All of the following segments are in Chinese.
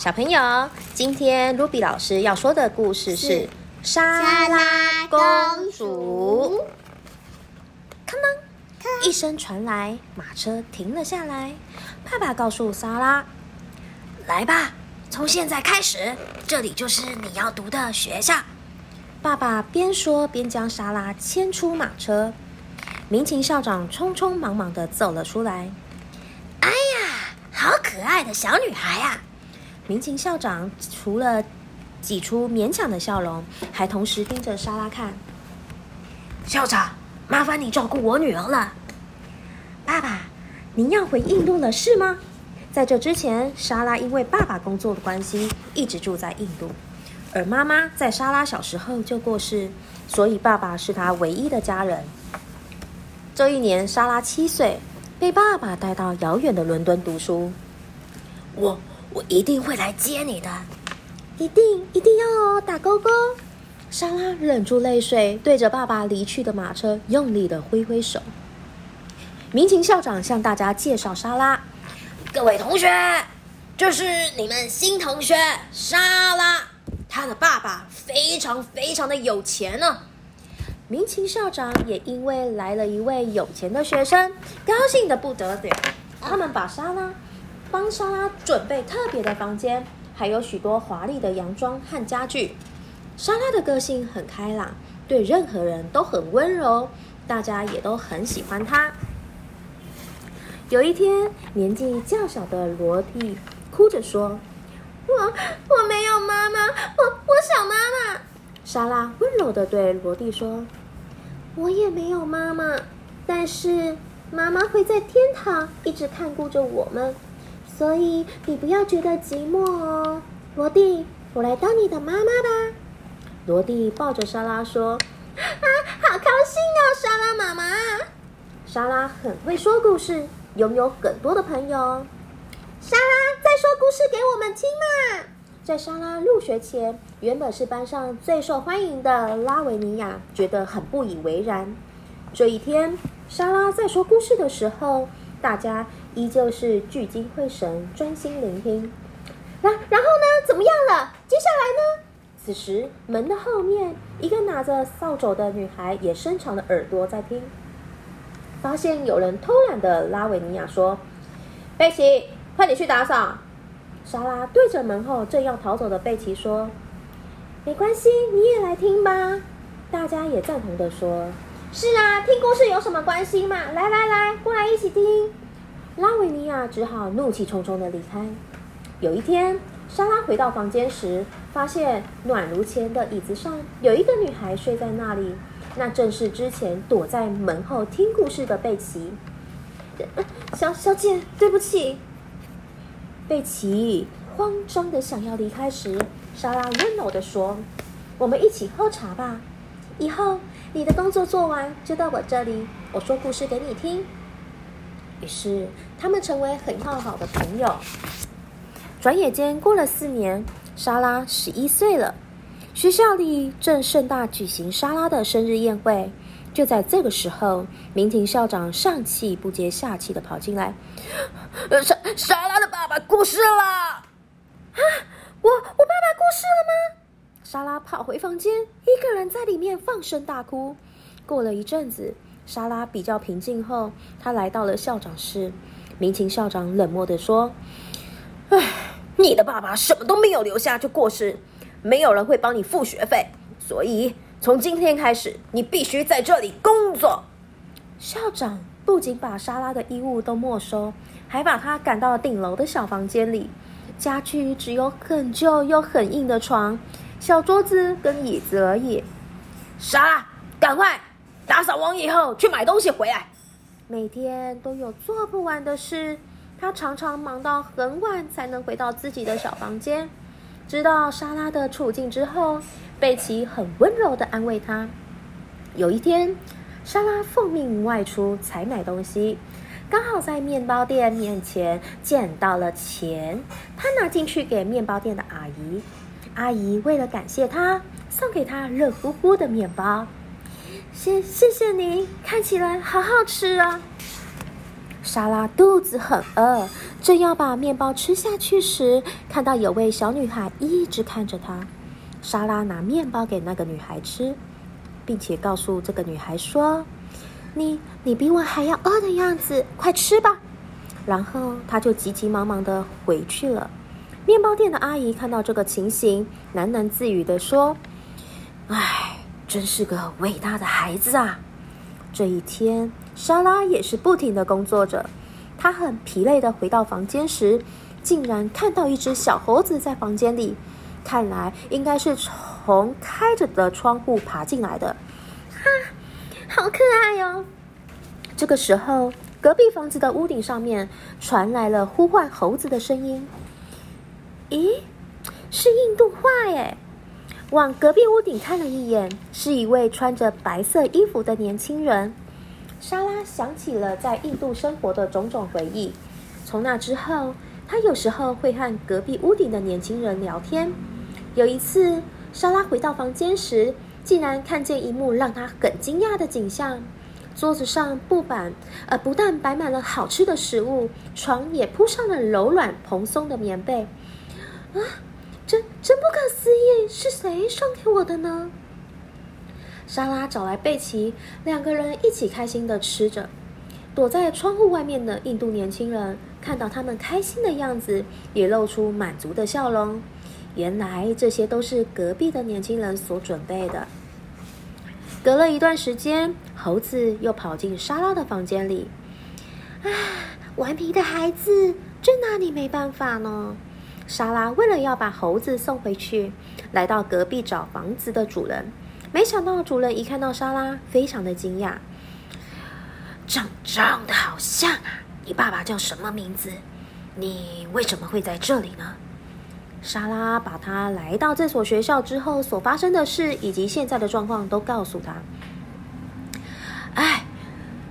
小朋友，今天 Ruby 老师要说的故事是《莎拉公主》。哐当，一声传来，马车停了下来。爸爸告诉莎拉：“来吧，从现在开始，这里就是你要读的学校。”爸爸边说边将莎拉牵出马车。民情校长匆匆忙忙的走了出来。“哎呀，好可爱的小女孩啊！”民情校长除了挤出勉强的笑容，还同时盯着莎拉看。校长，麻烦你照顾我女儿了。爸爸，您要回印度了是吗？在这之前，莎拉因为爸爸工作的关系，一直住在印度，而妈妈在莎拉小时候就过世，所以爸爸是她唯一的家人。这一年，莎拉七岁，被爸爸带到遥远的伦敦读书。我。我一定会来接你的，一定一定要哦！打勾勾。莎拉忍住泪水，对着爸爸离去的马车用力的挥挥手。民勤校长向大家介绍莎拉，各位同学，这是你们新同学莎拉，她的爸爸非常非常的有钱呢。民勤校长也因为来了一位有钱的学生，高兴的不得了。他们把莎拉。帮莎拉准备特别的房间，还有许多华丽的洋装和家具。莎拉的个性很开朗，对任何人都很温柔，大家也都很喜欢她。有一天，年纪较小的罗蒂哭着说：“我我没有妈妈，我我想妈妈。”莎拉温柔的对罗蒂说：“我也没有妈妈，但是妈妈会在天堂一直看顾着我们。”所以你不要觉得寂寞哦，罗蒂，我来当你的妈妈吧。罗蒂抱着莎拉说：“啊，好高兴哦，莎拉妈妈。”莎拉很会说故事，拥有很多的朋友。莎拉，再说故事给我们听嘛。在莎拉入学前，原本是班上最受欢迎的拉维尼亚觉得很不以为然。这一天，莎拉在说故事的时候，大家。依旧是聚精会神，专心聆听。然然后呢？怎么样了？接下来呢？此时门的后面，一个拿着扫帚的女孩也伸长了耳朵在听。发现有人偷懒的拉维尼亚说：“贝奇，快点去打扫。”莎拉对着门后正要逃走的贝奇说：“没关系，你也来听吧。”大家也赞同的说：“是啊，听故事有什么关系嘛？来来来，过来一起听。”拉维尼亚只好怒气冲冲的离开。有一天，莎拉回到房间时，发现暖炉前的椅子上有一个女孩睡在那里，那正是之前躲在门后听故事的贝奇。小小姐，对不起。贝奇慌张的想要离开时，莎拉温柔的说：“我们一起喝茶吧。以后你的工作做完就到我这里，我说故事给你听。”于是，他们成为很要好的朋友。转眼间过了四年，莎拉十一岁了。学校里正盛大举行莎拉的生日宴会。就在这个时候，明廷校长上气不接下气的跑进来：“莎莎拉的爸爸过世了！啊，我我爸爸过世了吗？”莎拉跑回房间，一个人在里面放声大哭。过了一阵子。莎拉比较平静后，她来到了校长室。民情校长冷漠的说：“唉，你的爸爸什么都没有留下就过世，没有人会帮你付学费，所以从今天开始，你必须在这里工作。”校长不仅把莎拉的衣物都没收，还把她赶到顶楼的小房间里，家具只有很旧又很硬的床、小桌子跟椅子而已。莎拉，赶快！打扫完以后，去买东西回来。每天都有做不完的事，他常常忙到很晚才能回到自己的小房间。知道莎拉的处境之后，贝奇很温柔的安慰她。有一天，莎拉奉命外出采买东西，刚好在面包店面前捡到了钱，她拿进去给面包店的阿姨。阿姨为了感谢她，送给她热乎乎的面包。谢谢谢你，看起来好好吃啊！莎拉肚子很饿，正要把面包吃下去时，看到有位小女孩一直看着她。莎拉拿面包给那个女孩吃，并且告诉这个女孩说：“你你比我还要饿的样子，快吃吧。”然后她就急急忙忙的回去了。面包店的阿姨看到这个情形，喃喃自语的说：“唉，真是个伟大的孩子啊！”这一天，莎拉也是不停的工作着。她很疲累的回到房间时，竟然看到一只小猴子在房间里。看来应该是从开着的窗户爬进来的。哈，好可爱哟！这个时候，隔壁房子的屋顶上面传来了呼唤猴子的声音。咦，是印度话耶！往隔壁屋顶看了一眼，是一位穿着白色衣服的年轻人。莎拉想起了在印度生活的种种回忆。从那之后，她有时候会和隔壁屋顶的年轻人聊天。有一次，莎拉回到房间时，竟然看见一幕让她很惊讶的景象：桌子上布满，呃，不但摆满了好吃的食物，床也铺上了柔软蓬松的棉被。啊！真真不可思议，是谁送给我的呢？莎拉找来贝奇，两个人一起开心的吃着。躲在窗户外面的印度年轻人看到他们开心的样子，也露出满足的笑容。原来这些都是隔壁的年轻人所准备的。隔了一段时间，猴子又跑进莎拉的房间里。啊，顽皮的孩子，真拿你没办法呢。莎拉为了要把猴子送回去，来到隔壁找房子的主人。没想到主人一看到莎拉，非常的惊讶。长长得好像啊！你爸爸叫什么名字？你为什么会在这里呢？莎拉把他来到这所学校之后所发生的事，以及现在的状况都告诉他。哎，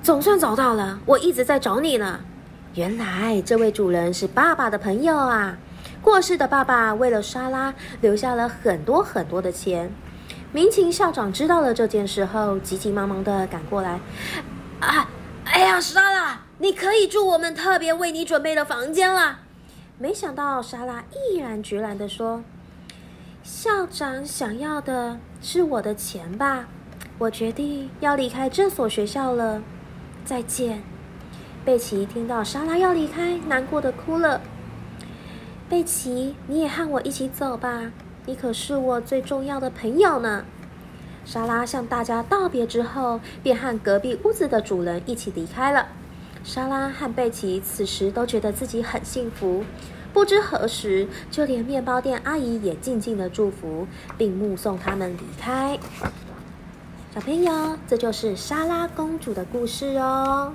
总算找到了！我一直在找你呢。原来这位主人是爸爸的朋友啊。过世的爸爸为了莎拉留下了很多很多的钱。民情校长知道了这件事后，急急忙忙的赶过来。啊，哎呀，莎拉，你可以住我们特别为你准备的房间了。没想到莎拉毅然决然的说：“校长想要的是我的钱吧？我决定要离开这所学校了。再见。”贝奇听到莎拉要离开，难过的哭了。贝奇，你也和我一起走吧，你可是我最重要的朋友呢。莎拉向大家道别之后，便和隔壁屋子的主人一起离开了。莎拉和贝奇此时都觉得自己很幸福。不知何时，就连面包店阿姨也静静的祝福，并目送他们离开。小朋友，这就是莎拉公主的故事哦。